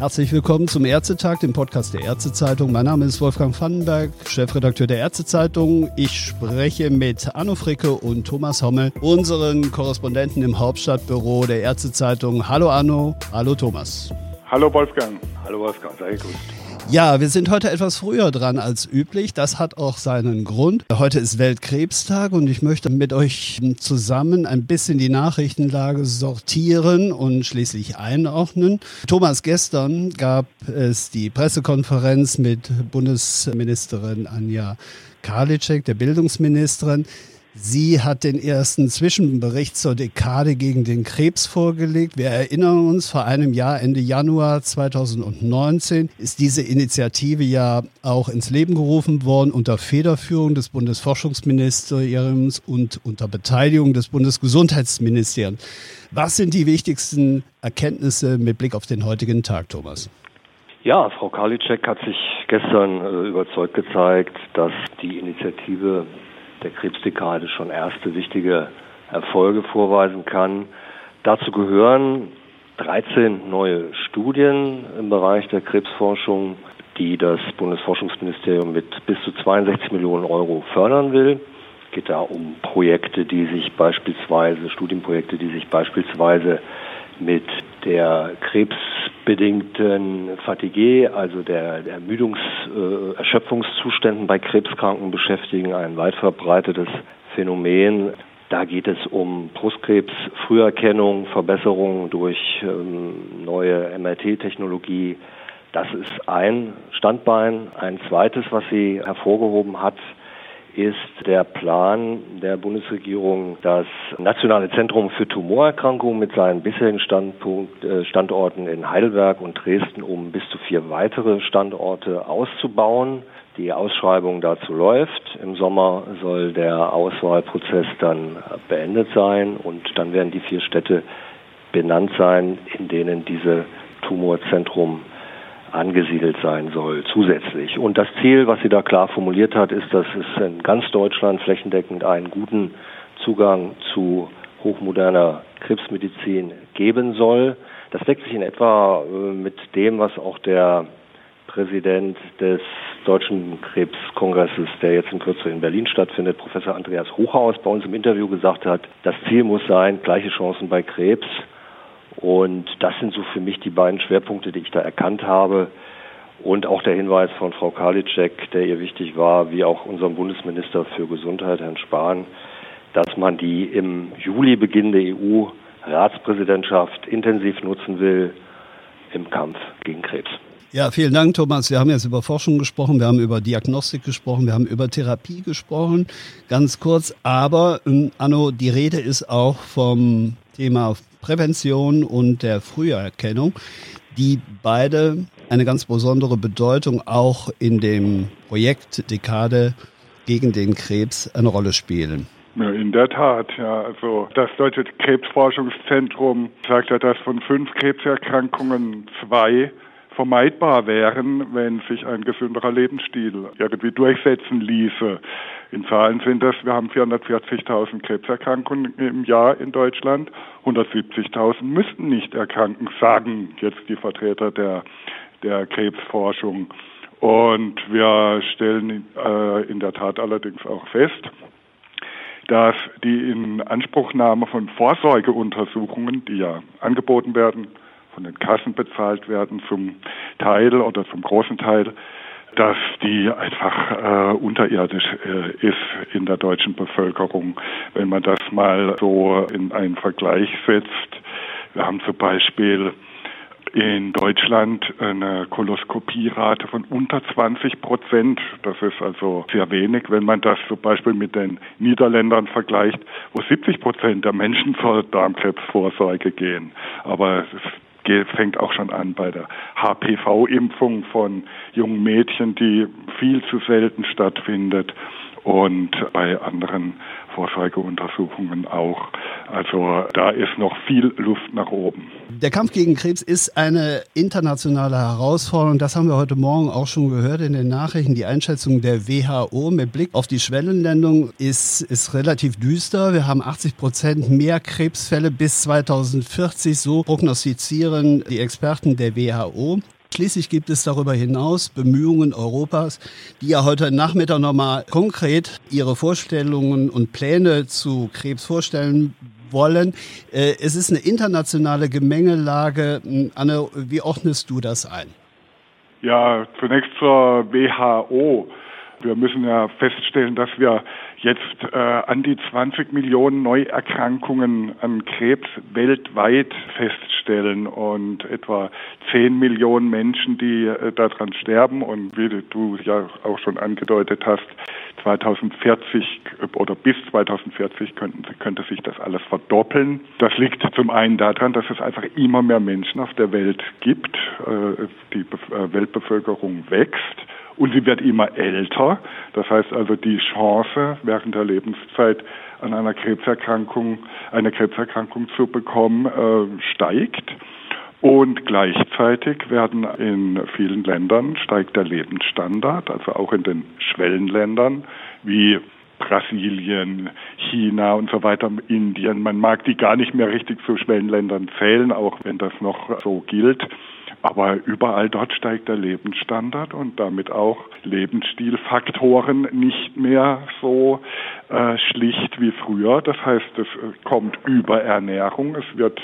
Herzlich willkommen zum Ärztetag, dem Podcast der Ärztezeitung. Mein Name ist Wolfgang Vandenberg, Chefredakteur der Ärztezeitung. Ich spreche mit Anno Fricke und Thomas Hommel, unseren Korrespondenten im Hauptstadtbüro der Ärztezeitung. Hallo Anno, hallo Thomas. Hallo Wolfgang. Hallo Wolfgang, sei gegrüßt. Ja, wir sind heute etwas früher dran als üblich. Das hat auch seinen Grund. Heute ist Weltkrebstag und ich möchte mit euch zusammen ein bisschen die Nachrichtenlage sortieren und schließlich einordnen. Thomas, gestern gab es die Pressekonferenz mit Bundesministerin Anja Karliczek, der Bildungsministerin. Sie hat den ersten Zwischenbericht zur Dekade gegen den Krebs vorgelegt. Wir erinnern uns, vor einem Jahr, Ende Januar 2019, ist diese Initiative ja auch ins Leben gerufen worden unter Federführung des Bundesforschungsministeriums und unter Beteiligung des Bundesgesundheitsministeriums. Was sind die wichtigsten Erkenntnisse mit Blick auf den heutigen Tag, Thomas? Ja, Frau Karliczek hat sich gestern äh, überzeugt gezeigt, dass die Initiative der Krebsdekade schon erste wichtige Erfolge vorweisen kann. Dazu gehören 13 neue Studien im Bereich der Krebsforschung, die das Bundesforschungsministerium mit bis zu 62 Millionen Euro fördern will. Es geht da um Projekte, die sich beispielsweise, Studienprojekte, die sich beispielsweise mit der krebsbedingten Fatigue, also der, Ermüdungs-, äh, Erschöpfungszuständen bei Krebskranken beschäftigen, ein weit verbreitetes Phänomen. Da geht es um Brustkrebs, Früherkennung, Verbesserung durch ähm, neue MRT-Technologie. Das ist ein Standbein. Ein zweites, was sie hervorgehoben hat, ist der Plan der Bundesregierung, das Nationale Zentrum für Tumorerkrankungen mit seinen bisherigen Standpunkt, äh, Standorten in Heidelberg und Dresden um bis zu vier weitere Standorte auszubauen. Die Ausschreibung dazu läuft. Im Sommer soll der Auswahlprozess dann beendet sein und dann werden die vier Städte benannt sein, in denen diese Tumorzentrum angesiedelt sein soll zusätzlich. Und das Ziel, was sie da klar formuliert hat, ist, dass es in ganz Deutschland flächendeckend einen guten Zugang zu hochmoderner Krebsmedizin geben soll. Das deckt sich in etwa äh, mit dem, was auch der Präsident des Deutschen Krebskongresses, der jetzt in Kürze in Berlin stattfindet, Professor Andreas Hochhaus, bei uns im Interview gesagt hat, das Ziel muss sein, gleiche Chancen bei Krebs und das sind so für mich die beiden Schwerpunkte, die ich da erkannt habe. Und auch der Hinweis von Frau Karliczek, der ihr wichtig war, wie auch unserem Bundesminister für Gesundheit, Herrn Spahn, dass man die im Juli beginnende EU-Ratspräsidentschaft intensiv nutzen will im Kampf gegen Krebs. Ja, vielen Dank, Thomas. Wir haben jetzt über Forschung gesprochen, wir haben über Diagnostik gesprochen, wir haben über Therapie gesprochen, ganz kurz. Aber, ähm, Anno, die Rede ist auch vom Thema Prävention und der Früherkennung, die beide eine ganz besondere Bedeutung auch in dem Projekt Dekade gegen den Krebs eine Rolle spielen. In der Tat, ja. Also das Deutsche Krebsforschungszentrum sagt ja, dass von fünf Krebserkrankungen zwei vermeidbar wären, wenn sich ein gesünderer Lebensstil irgendwie durchsetzen ließe. In Zahlen sind das, wir haben 440.000 Krebserkrankungen im Jahr in Deutschland, 170.000 müssten nicht erkranken, sagen jetzt die Vertreter der, der Krebsforschung. Und wir stellen äh, in der Tat allerdings auch fest, dass die Inanspruchnahme von Vorsorgeuntersuchungen, die ja angeboten werden, von den Kassen bezahlt werden, zum Teil oder zum großen Teil, dass die einfach äh, unterirdisch äh, ist in der deutschen Bevölkerung. Wenn man das mal so in einen Vergleich setzt, wir haben zum Beispiel in Deutschland eine Koloskopierate von unter 20 Prozent. Das ist also sehr wenig, wenn man das zum Beispiel mit den Niederländern vergleicht, wo 70 Prozent der Menschen zur Darmkrebsvorsorge gehen. Aber es ist fängt auch schon an bei der HPV-Impfung von jungen Mädchen, die viel zu selten stattfindet. Und bei anderen Vorzeigeuntersuchungen auch. Also da ist noch viel Luft nach oben. Der Kampf gegen Krebs ist eine internationale Herausforderung. Das haben wir heute Morgen auch schon gehört in den Nachrichten. Die Einschätzung der WHO mit Blick auf die Schwellenländung ist, ist relativ düster. Wir haben 80 Prozent mehr Krebsfälle bis 2040. So prognostizieren die Experten der WHO. Schließlich gibt es darüber hinaus Bemühungen Europas, die ja heute Nachmittag nochmal konkret ihre Vorstellungen und Pläne zu Krebs vorstellen wollen. Äh, es ist eine internationale Gemengelage. Anne, wie ordnest du das ein? Ja, zunächst zur WHO. Wir müssen ja feststellen, dass wir jetzt äh, an die 20 Millionen Neuerkrankungen an Krebs weltweit feststellen und etwa 10 Millionen Menschen, die äh, daran sterben und wie du ja auch schon angedeutet hast, 2040 oder bis 2040 könnten, könnte sich das alles verdoppeln. Das liegt zum einen daran, dass es einfach immer mehr Menschen auf der Welt gibt. Äh, die äh, Weltbevölkerung wächst und sie wird immer älter. Das heißt also, die Chance während der Lebenszeit an einer Krebserkrankung, eine Krebserkrankung zu bekommen, äh, steigt. Und gleichzeitig werden in vielen Ländern steigt der Lebensstandard, also auch in den Schwellenländern wie Brasilien, China und so weiter, Indien. Man mag die gar nicht mehr richtig zu Schwellenländern zählen, auch wenn das noch so gilt. Aber überall dort steigt der Lebensstandard und damit auch Lebensstilfaktoren nicht mehr so äh, schlicht wie früher. Das heißt, es äh, kommt Überernährung, es wird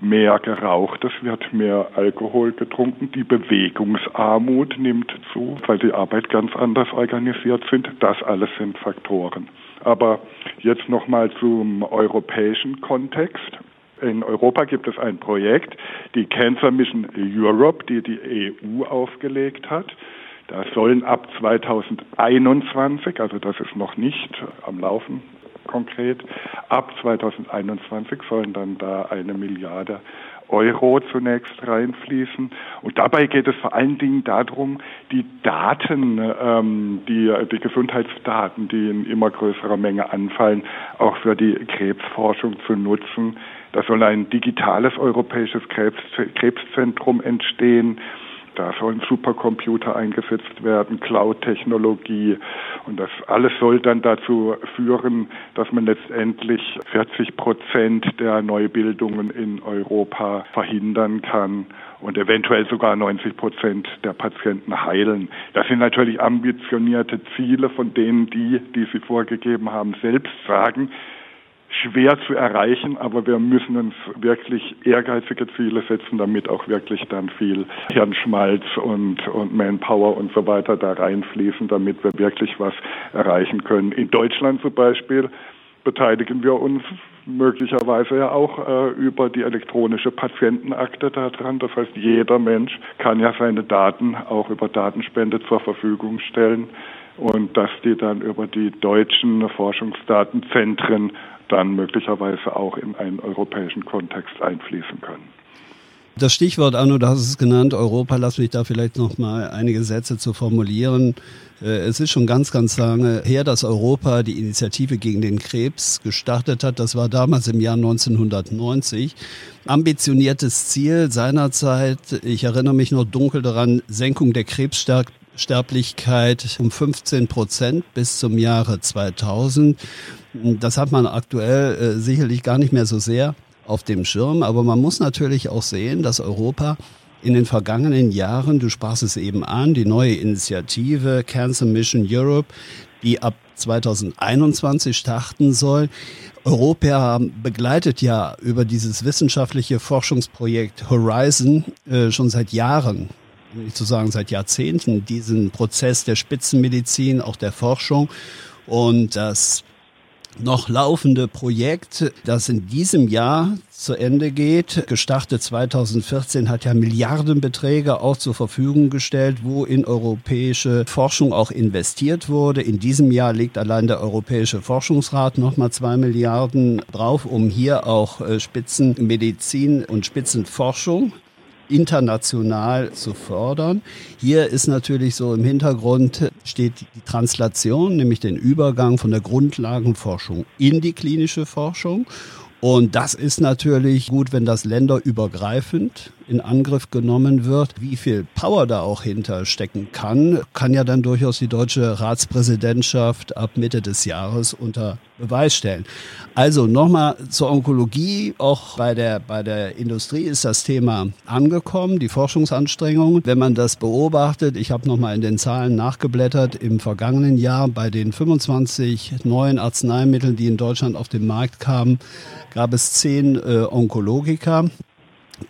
mehr geraucht, es wird mehr Alkohol getrunken, die Bewegungsarmut nimmt zu, weil die Arbeit ganz anders organisiert sind. Das alles sind Faktoren. Aber jetzt nochmal zum europäischen Kontext. In Europa gibt es ein Projekt, die Cancer Mission Europe, die die EU aufgelegt hat. Da sollen ab 2021, also das ist noch nicht am Laufen konkret, ab 2021 sollen dann da eine Milliarde Euro zunächst reinfließen. Und dabei geht es vor allen Dingen darum, die Daten, ähm, die, die Gesundheitsdaten, die in immer größerer Menge anfallen, auch für die Krebsforschung zu nutzen. Da soll ein digitales europäisches Krebs, Krebszentrum entstehen. Da sollen Supercomputer eingesetzt werden, Cloud-Technologie. Und das alles soll dann dazu führen, dass man letztendlich 40 Prozent der Neubildungen in Europa verhindern kann und eventuell sogar 90 Prozent der Patienten heilen. Das sind natürlich ambitionierte Ziele, von denen die, die sie vorgegeben haben, selbst sagen, schwer zu erreichen, aber wir müssen uns wirklich ehrgeizige Ziele setzen, damit auch wirklich dann viel Hirnschmalz und, und Manpower und so weiter da reinfließen, damit wir wirklich was erreichen können. In Deutschland zum Beispiel beteiligen wir uns möglicherweise ja auch äh, über die elektronische Patientenakte daran. Das heißt, jeder Mensch kann ja seine Daten auch über Datenspende zur Verfügung stellen und dass die dann über die deutschen Forschungsdatenzentren dann möglicherweise auch in einen europäischen Kontext einfließen können. Das Stichwort, Anno, du hast es genannt, Europa, lass mich da vielleicht noch mal einige Sätze zu formulieren. Äh, es ist schon ganz, ganz lange her, dass Europa die Initiative gegen den Krebs gestartet hat. Das war damals im Jahr 1990. Ambitioniertes Ziel seinerzeit, ich erinnere mich noch dunkel daran, Senkung der Krebssterblichkeit um 15 Prozent bis zum Jahre 2000. Das hat man aktuell äh, sicherlich gar nicht mehr so sehr auf dem Schirm, aber man muss natürlich auch sehen, dass Europa in den vergangenen Jahren, du sprachst es eben an, die neue Initiative Cancer Mission Europe, die ab 2021 starten soll. Europa begleitet ja über dieses wissenschaftliche Forschungsprojekt Horizon äh, schon seit Jahren, um nicht zu sagen seit Jahrzehnten, diesen Prozess der Spitzenmedizin, auch der Forschung. Und das noch laufende Projekt, das in diesem Jahr zu Ende geht. Gestartet 2014 hat ja Milliardenbeträge auch zur Verfügung gestellt, wo in europäische Forschung auch investiert wurde. In diesem Jahr legt allein der Europäische Forschungsrat nochmal zwei Milliarden drauf, um hier auch äh, Spitzenmedizin und Spitzenforschung international zu fördern. Hier ist natürlich so im Hintergrund steht die Translation, nämlich den Übergang von der Grundlagenforschung in die klinische Forschung. Und das ist natürlich gut, wenn das länderübergreifend in Angriff genommen wird. Wie viel Power da auch hinterstecken kann, kann ja dann durchaus die deutsche Ratspräsidentschaft ab Mitte des Jahres unter Beweis stellen. Also nochmal zur Onkologie. Auch bei der, bei der Industrie ist das Thema angekommen, die Forschungsanstrengungen. Wenn man das beobachtet, ich habe nochmal in den Zahlen nachgeblättert, im vergangenen Jahr bei den 25 neuen Arzneimitteln, die in Deutschland auf den Markt kamen, gab es zehn äh, Onkologiker.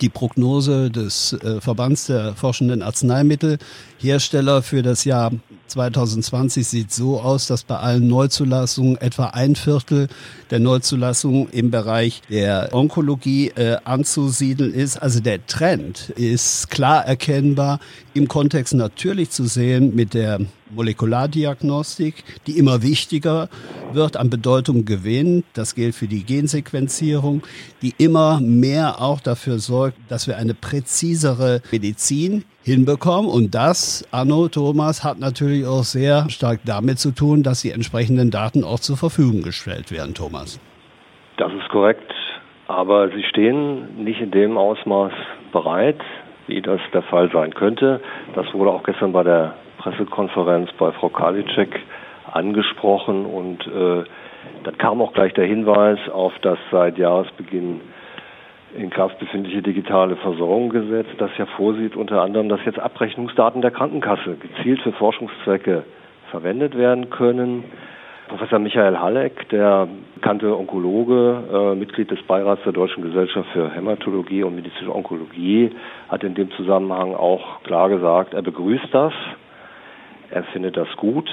Die Prognose des äh, Verbands der forschenden Arzneimittelhersteller für das Jahr 2020 sieht so aus, dass bei allen Neuzulassungen etwa ein Viertel der Neuzulassungen im Bereich der Onkologie äh, anzusiedeln ist. Also der Trend ist klar erkennbar im Kontext natürlich zu sehen mit der Molekulardiagnostik, die immer wichtiger wird, an Bedeutung gewinnt. Das gilt für die Gensequenzierung, die immer mehr auch dafür sorgt, dass wir eine präzisere Medizin hinbekommen. Und das, Anno Thomas, hat natürlich auch sehr stark damit zu tun, dass die entsprechenden Daten auch zur Verfügung gestellt werden, Thomas. Das ist korrekt. Aber sie stehen nicht in dem Ausmaß bereit, wie das der Fall sein könnte. Das wurde auch gestern bei der Pressekonferenz bei Frau Karliczek angesprochen und äh, dann kam auch gleich der Hinweis auf das seit Jahresbeginn in Kraft befindliche digitale Versorgungsgesetz, das ja vorsieht unter anderem, dass jetzt Abrechnungsdaten der Krankenkasse gezielt für Forschungszwecke verwendet werden können. Professor Michael Halleck, der bekannte Onkologe, äh, Mitglied des Beirats der Deutschen Gesellschaft für Hämatologie und medizinische Onkologie, hat in dem Zusammenhang auch klar gesagt, er begrüßt das, er findet das gut,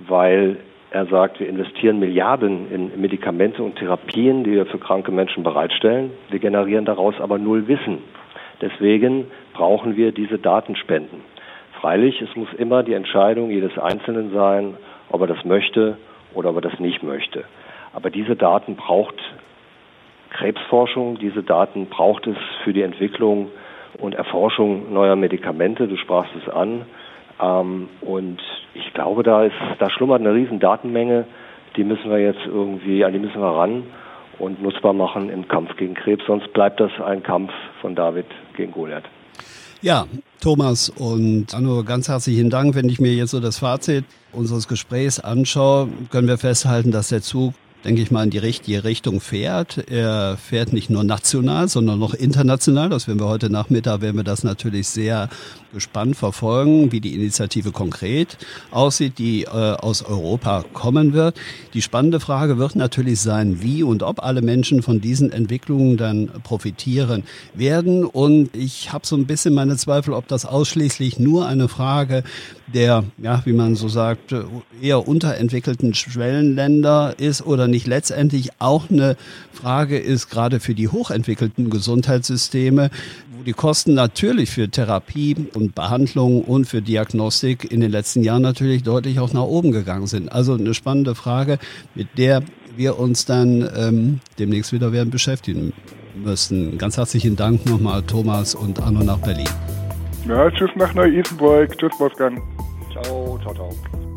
weil er sagt, wir investieren Milliarden in Medikamente und Therapien, die wir für kranke Menschen bereitstellen. Wir generieren daraus aber null Wissen. Deswegen brauchen wir diese Datenspenden. Freilich, es muss immer die Entscheidung jedes Einzelnen sein, ob er das möchte oder ob er das nicht möchte. Aber diese Daten braucht Krebsforschung, diese Daten braucht es für die Entwicklung und Erforschung neuer Medikamente. Du sprachst es an. Ähm, und ich glaube, da ist, da schlummert eine riesen Datenmenge, die müssen wir jetzt irgendwie, an die müssen wir ran und nutzbar machen im Kampf gegen Krebs, sonst bleibt das ein Kampf von David gegen Goliath. Ja, Thomas und Anno, ganz herzlichen Dank. Wenn ich mir jetzt so das Fazit unseres Gesprächs anschaue, können wir festhalten, dass der Zug denke ich mal, in die richtige Richtung fährt. Er fährt nicht nur national, sondern noch international. Das werden wir heute Nachmittag, werden wir das natürlich sehr gespannt verfolgen, wie die Initiative konkret aussieht, die äh, aus Europa kommen wird. Die spannende Frage wird natürlich sein, wie und ob alle Menschen von diesen Entwicklungen dann profitieren werden. Und ich habe so ein bisschen meine Zweifel, ob das ausschließlich nur eine Frage der, ja, wie man so sagt, eher unterentwickelten Schwellenländer ist oder nicht letztendlich auch eine Frage ist, gerade für die hochentwickelten Gesundheitssysteme, wo die Kosten natürlich für Therapie und Behandlung und für Diagnostik in den letzten Jahren natürlich deutlich auch nach oben gegangen sind. Also eine spannende Frage, mit der wir uns dann ähm, demnächst wieder werden beschäftigen müssen. Ganz herzlichen Dank nochmal, Thomas und Anno nach Berlin. Ja, tschüss nach Neu-Isenburg. Tschüss, Wolfgang. Ciao, ciao, ciao.